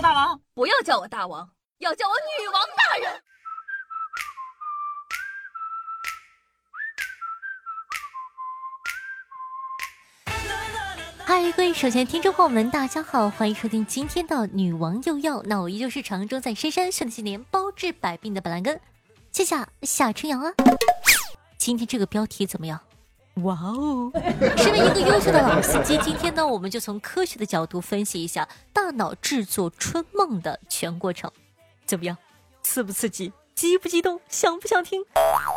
大王，不要叫我大王，要叫我女王大人。嗨，各位首先听众朋友们，大家好，欢迎收听今天的女王又要。那我依旧是常中在深山训了些年，包治百病的板蓝根，谢谢夏春阳啊。今天这个标题怎么样？哇哦！身为一个优秀的老司机，今天呢，我们就从科学的角度分析一下大脑制作春梦的全过程，怎么样？刺不刺激？激不激动？想不想听？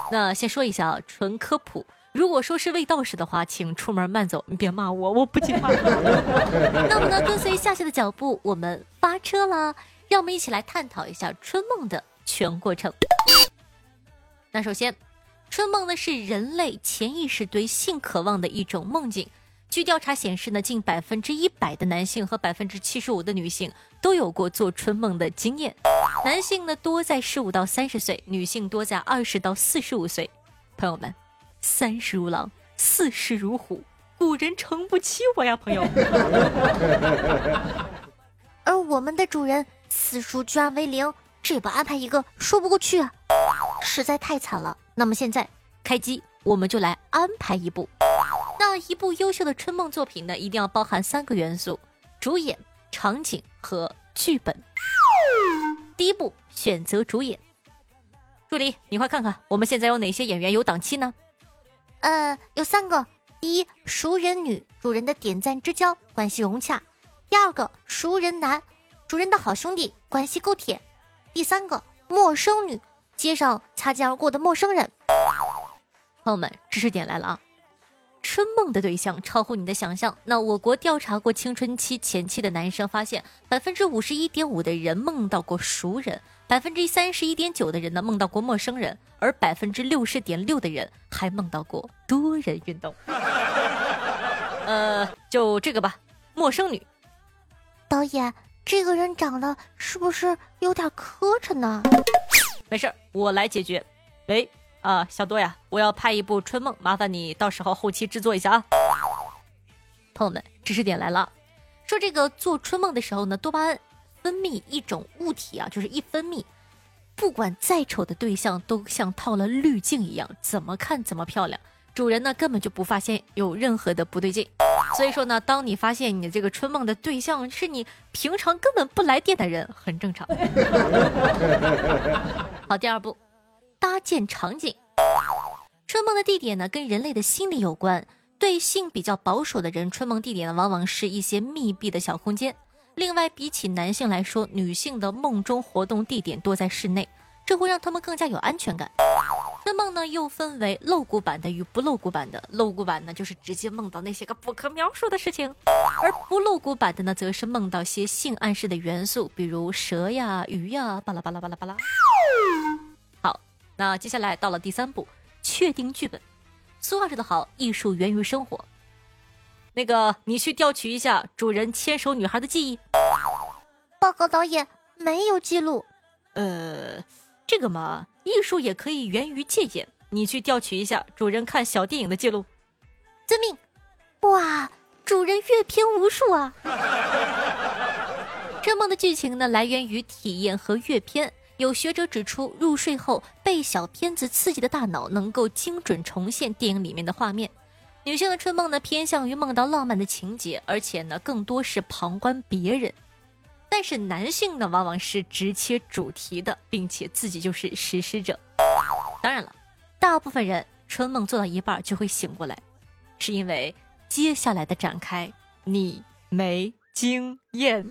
那先说一下啊，纯科普。如果说是未道士的话，请出门慢走，你别骂我，我不听话。那么呢，跟随夏夏的脚步，我们发车啦！让我们一起来探讨一下春梦的全过程。那首先。春梦呢是人类潜意识对性渴望的一种梦境。据调查显示呢，近百分之一百的男性和百分之七十五的女性都有过做春梦的经验。男性呢多在十五到三十岁，女性多在二十到四十五岁。朋友们，三十如狼，四十如虎，古人诚不欺我呀，朋友。而我们的主人次数居然为零，这不安排一个说不过去啊，实在太惨了。那么现在开机，我们就来安排一部。那一部优秀的春梦作品呢，一定要包含三个元素：主演、场景和剧本。第一步，选择主演。助理，你快看看我们现在有哪些演员有档期呢？呃，有三个：第一，熟人女，主人的点赞之交，关系融洽；第二个，熟人男，主人的好兄弟，关系够铁；第三个，陌生女。街上擦肩而过的陌生人，朋友们，知识点来了啊！春梦的对象超乎你的想象。那我国调查过青春期前期的男生，发现百分之五十一点五的人梦到过熟人，百分之三十一点九的人呢梦到过陌生人，而百分之六十点六的人还梦到过多人运动。呃，就这个吧，陌生女。导演，这个人长得是不是有点磕碜呢？没事，我来解决。喂，啊，小多呀，我要拍一部春梦，麻烦你到时候后期制作一下啊。朋友们，知识点来了，说这个做春梦的时候呢，多巴胺分泌一种物体啊，就是一分泌，不管再丑的对象都像套了滤镜一样，怎么看怎么漂亮，主人呢根本就不发现有任何的不对劲。所以说呢，当你发现你这个春梦的对象是你平常根本不来电的人，很正常。好，第二步，搭建场景。春梦的地点呢，跟人类的心理有关。对性比较保守的人，春梦地点呢，往往是一些密闭的小空间。另外，比起男性来说，女性的梦中活动地点多在室内，这会让他们更加有安全感。那梦呢，又分为露骨版的与不露骨版的。露骨版呢，就是直接梦到那些个不可描述的事情；而不露骨版的呢，则是梦到些性暗示的元素，比如蛇呀、鱼呀，巴拉巴拉巴拉巴拉。好，那接下来到了第三步，确定剧本。俗话说得好，艺术源于生活。那个，你去调取一下主人牵手女孩的记忆。报告导演，没有记录。呃。这个嘛，艺术也可以源于借鉴。你去调取一下主人看小电影的记录。遵命。哇，主人阅片无数啊！这梦的剧情呢，来源于体验和阅片。有学者指出，入睡后被小片子刺激的大脑能够精准重现电影里面的画面。女性的春梦呢，偏向于梦到浪漫的情节，而且呢，更多是旁观别人。但是男性呢，往往是直切主题的，并且自己就是实施者。当然了，大部分人春梦做到一半就会醒过来，是因为接下来的展开你没经验。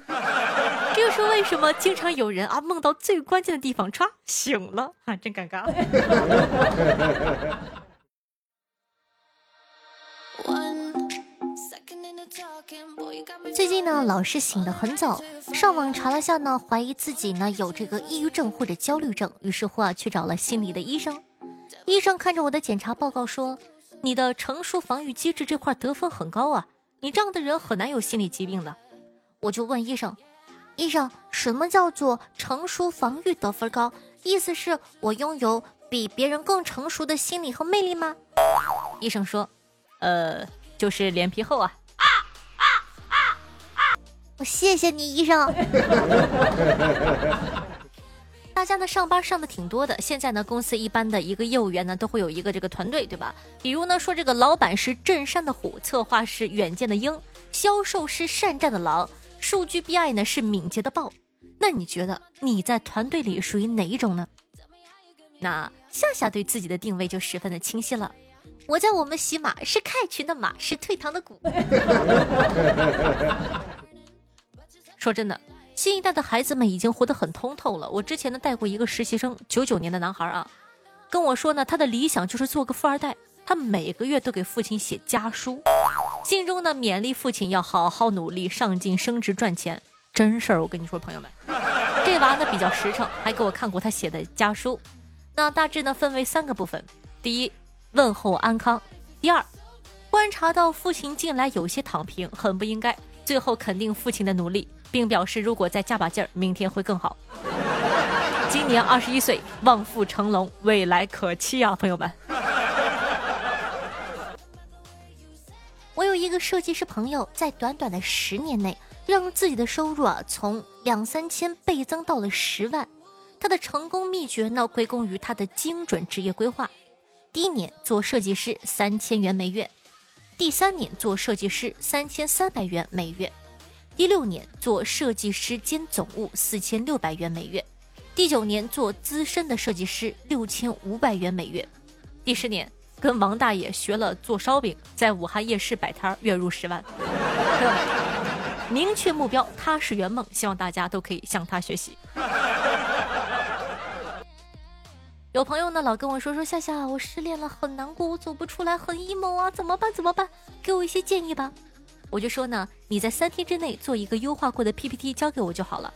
这就是为什么经常有人啊梦到最关键的地方歘醒了啊，真尴尬。最近呢，老是醒得很早，上网查了下呢，怀疑自己呢有这个抑郁症或者焦虑症，于是乎啊去找了心理的医生。医生看着我的检查报告说：“你的成熟防御机制这块得分很高啊，你这样的人很难有心理疾病的。”我就问医生：“医生，什么叫做成熟防御得分高？意思是我拥有比别人更成熟的心理和魅力吗？”医生说：“呃，就是脸皮厚啊。”我谢谢你，医生。大家呢上班上的挺多的，现在呢公司一般的一个业务员呢都会有一个这个团队，对吧？比如呢说这个老板是镇山的虎，策划是远见的鹰，销售是善战的狼，数据 BI 呢是敏捷的豹。那你觉得你在团队里属于哪一种呢？那夏夏对自己的定位就十分的清晰了，我在我们喜马是开群的马，是退堂的鼓。说真的。新一代的孩子们已经活得很通透了。我之前呢带过一个实习生，九九年的男孩啊，跟我说呢，他的理想就是做个富二代。他每个月都给父亲写家书，信中呢勉励父亲要好好努力、上进、升职、赚钱。真事儿，我跟你说，朋友们，这娃呢比较实诚，还给我看过他写的家书。那大致呢分为三个部分：第一，问候安康；第二，观察到父亲近来有些躺平，很不应该；最后肯定父亲的努力。并表示，如果再加把劲儿，明天会更好。今年二十一岁，望父成龙，未来可期啊，朋友们！我有一个设计师朋友，在短短的十年内，让自己的收入啊从两三千倍增到了十万。他的成功秘诀呢，归功于他的精准职业规划。第一年做设计师三千元每月，第三年做设计师三千三百元每月。第六年做设计师兼总务四千六百元每月，第九年做资深的设计师六千五百元每月，第十年跟王大爷学了做烧饼，在武汉夜市摆摊月入十万。明确目标，踏实圆梦，希望大家都可以向他学习。有朋友呢老跟我说说夏夏，我失恋了，很难过，我走不出来，很 emo 啊，怎么办？怎么办？给我一些建议吧。我就说呢，你在三天之内做一个优化过的 PPT 交给我就好了。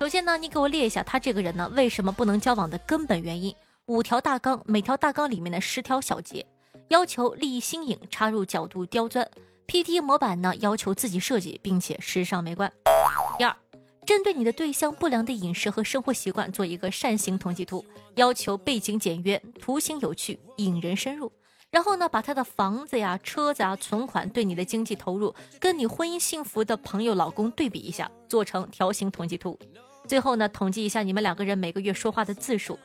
首先呢，你给我列一下他这个人呢为什么不能交往的根本原因，五条大纲，每条大纲里面的十条小节，要求立意新颖，插入角度刁钻。PPT 模板呢要求自己设计，并且时尚美观。第二，针对你的对象不良的饮食和生活习惯做一个扇形统计图，要求背景简约，图形有趣，引人深入。然后呢，把他的房子呀、车子啊、存款对你的经济投入，跟你婚姻幸福的朋友、老公对比一下，做成条形统计图。最后呢，统计一下你们两个人每个月说话的字数，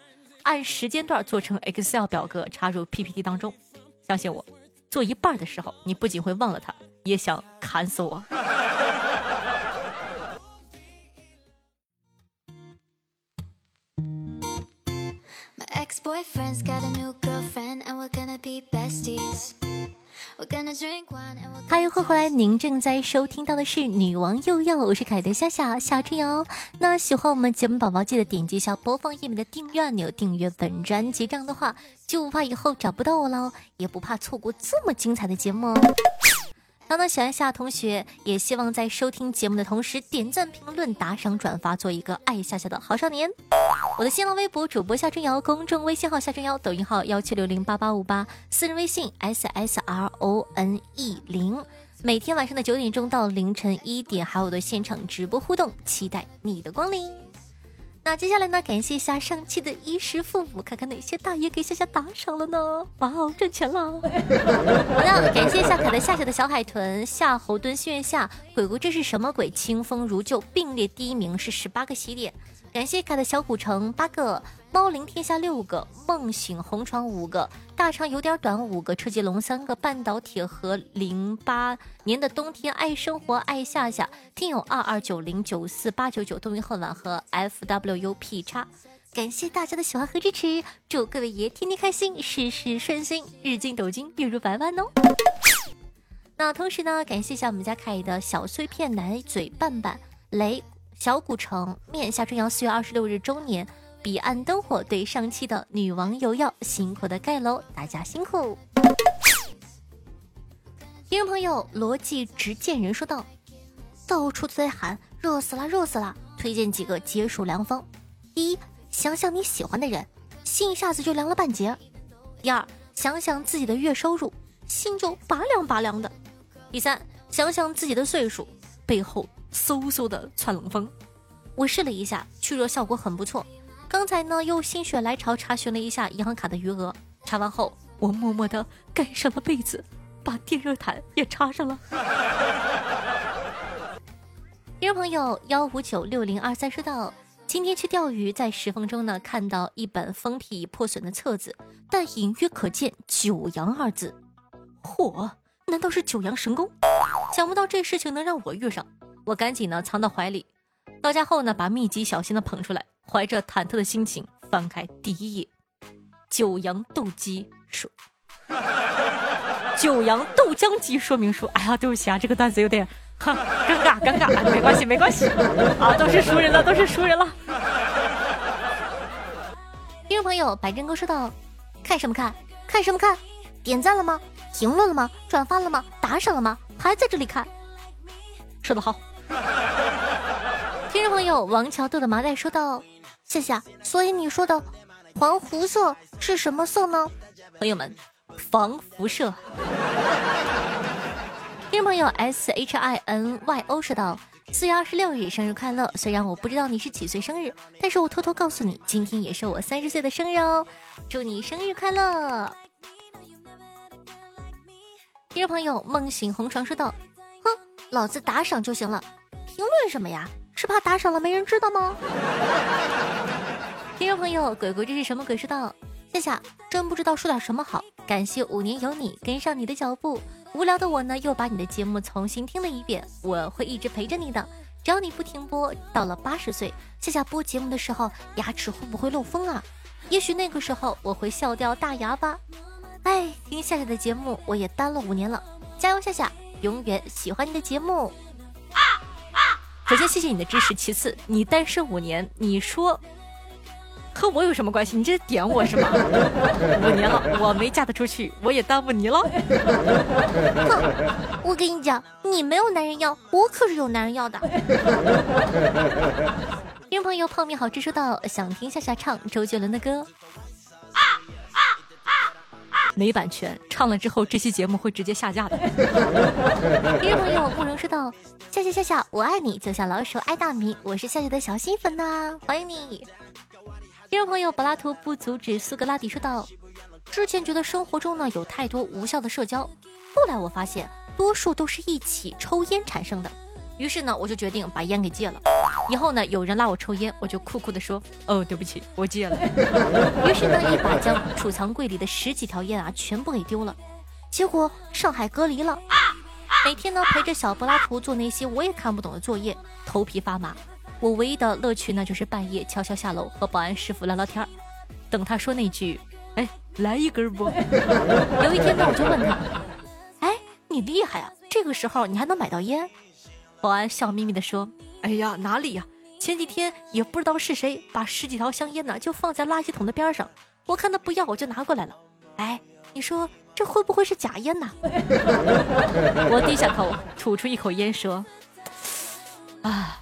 按时间段做成 Excel 表格，插入 PPT 当中。相信我，做一半的时候，你不仅会忘了他，也想砍死我。欢迎回回来，您正在收听到的是《女王又要》，我是凯德夏夏夏春瑶。那喜欢我们节目宝宝，记得点击一下播放页面的订阅按钮，订阅本专辑，这样的话就不怕以后找不到我喽，也不怕错过这么精彩的节目哦。当当喜欢夏同学，也希望在收听节目的同时点赞、评论、打赏、转发，做一个爱夏夏的好少年。我的新浪微博主播夏春瑶，公众微信号夏春瑶，抖音号幺七六零八八五八，私人微信 s s r o n e 零。每天晚上的九点钟到凌晨一点，还有我的现场直播互动，期待你的光临。那接下来呢？感谢一下上期的衣食父母，看看哪些大爷给夏夏打赏了呢？哇哦，挣钱了！好的，感谢一下凯的夏夏的小海豚夏侯惇心愿下鬼鬼这是什么鬼？清风如旧并列第一名是十八个洗脸。感谢卡的小古城八个，猫灵天下六个，梦醒红床五个，大肠有点短五个，车接龙三个，半岛铁盒零八年的冬天爱生活爱夏夏，听友二二九零九四八九九，冬云恨晚和 F W U P 叉，感谢大家的喜欢和支持，祝各位爷天天开心，事事顺心，日进斗金，月入百万哦。那同时呢，感谢一下我们家凯的小碎片奶嘴半半雷。小古城面夏春阳四月二十六日周年，彼岸灯火对上期的女王有药辛苦的盖楼，大家辛苦。听众朋友逻辑直见人说道：“到处都在喊热死了，热死了！”推荐几个解暑良方：第一，想想你喜欢的人，心一下子就凉了半截；第二，想想自己的月收入，心就拔凉拔凉的；第三，想想自己的岁数，背后。嗖嗖的窜冷风，我试了一下，去热效果很不错。刚才呢又心血来潮查询了一下银行卡的余额，查完后我默默的盖上了被子，把电热毯也插上了。听众朋友幺五九六零二三说道：今天去钓鱼，在石缝中呢看到一本封皮破损的册子，但隐约可见“九阳”二字。嚯，难道是九阳神功？想不到这事情能让我遇上，我赶紧呢藏到怀里。到家后呢，把秘籍小心的捧出来，怀着忐忑的心情翻开第一页，《九阳斗鸡说》。九阳豆浆机说明书。哎呀，对不起啊，这个段子有点哈尴尬，尴尬。没关系，没关系啊，都是熟人了，都是熟人了。听众朋友，白真哥说道：“看什么看？看什么看？点赞了吗？评论了吗？转发了吗？打赏了吗？还在这里看？说得好。听众朋友，王桥豆的麻袋说道：“谢谢。所以你说的黄湖色是什么色呢？朋友们。防辐射。听众朋友 S H I N Y O 说道：“四月二十六日生日快乐！虽然我不知道你是几岁生日，但是我偷偷告诉你，今天也是我三十岁的生日哦，祝你生日快乐！”听众朋友梦醒红床说道：“哼，老子打赏就行了，评论什么呀？是怕打赏了没人知道吗？”朋友鬼鬼这是什么鬼说道：“夏夏，真不知道说点什么好。”感谢五年有你跟上你的脚步，无聊的我呢又把你的节目重新听了一遍。我会一直陪着你的，只要你不停播。到了八十岁，夏夏播节目的时候牙齿会不会漏风啊？也许那个时候我会笑掉大牙吧。哎，听夏夏的节目我也单了五年了，加油夏夏，永远喜欢你的节目。首先谢谢你的支持，其次你单身五年，你说。和我有什么关系？你这是点我是吗？五年了，我没嫁得出去，我也耽误你了。哼，我跟你讲，你没有男人要，我可是有男人要的。听众朋友，泡面好吃说道：想听夏夏唱周杰伦的歌。啊啊啊没版权，唱了之后这期节目会直接下架的。听众朋友，慕容说道：夏夏夏夏，我爱你，就像老鼠爱大米，我是夏夏的小新粉呐，欢迎你。听众朋友，柏拉图不阻止苏格拉底说道：“之前觉得生活中呢有太多无效的社交，后来我发现多数都是一起抽烟产生的。于是呢，我就决定把烟给戒了。以后呢，有人拉我抽烟，我就酷酷的说：‘哦，对不起，我戒了。’于是呢，一把将储藏柜里的十几条烟啊全部给丢了。结果上海隔离了，每天呢陪着小柏拉图做那些我也看不懂的作业，头皮发麻。”我唯一的乐趣呢，就是半夜悄悄下楼和保安师傅聊聊天儿，等他说那句“哎，来一根不？”有一天呢，我就问他：“哎，你厉害啊，这个时候你还能买到烟？”保安笑眯眯地说：“哎呀，哪里呀？前几天也不知道是谁把十几条香烟呢就放在垃圾桶的边上，我看他不要，我就拿过来了。哎，你说这会不会是假烟呢？” 我低下头，吐出一口烟，说：“啊。”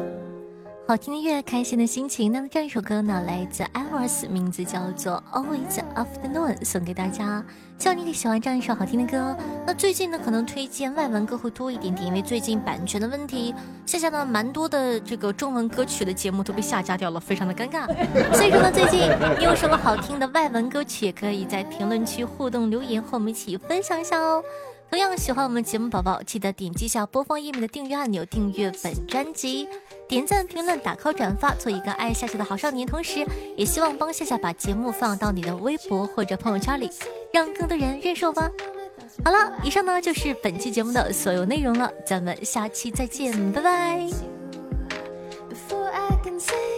好听的音乐，开心的心情。那么这样一首歌呢，来自 Iris，名字叫做 Always Afternoon，送给大家。希望你也喜欢这样一首好听的歌。那最近呢，可能推荐外文歌会多一点点，因为最近版权的问题，下下呢蛮多的这个中文歌曲的节目都被下架掉了，非常的尴尬。所以说呢，最近你有什么好听的外文歌曲，也可以在评论区互动留言，和我们一起分享一下哦。同样喜欢我们节目宝宝，记得点击下播放页面的订阅按钮，订阅本专辑，点赞、评论、打 call、转发，做一个爱夏夏的好少年。同时，也希望帮夏夏把节目放到你的微博或者朋友圈里，让更多人认识我吧。好了，以上呢就是本期节目的所有内容了，咱们下期再见，拜拜。Before I can say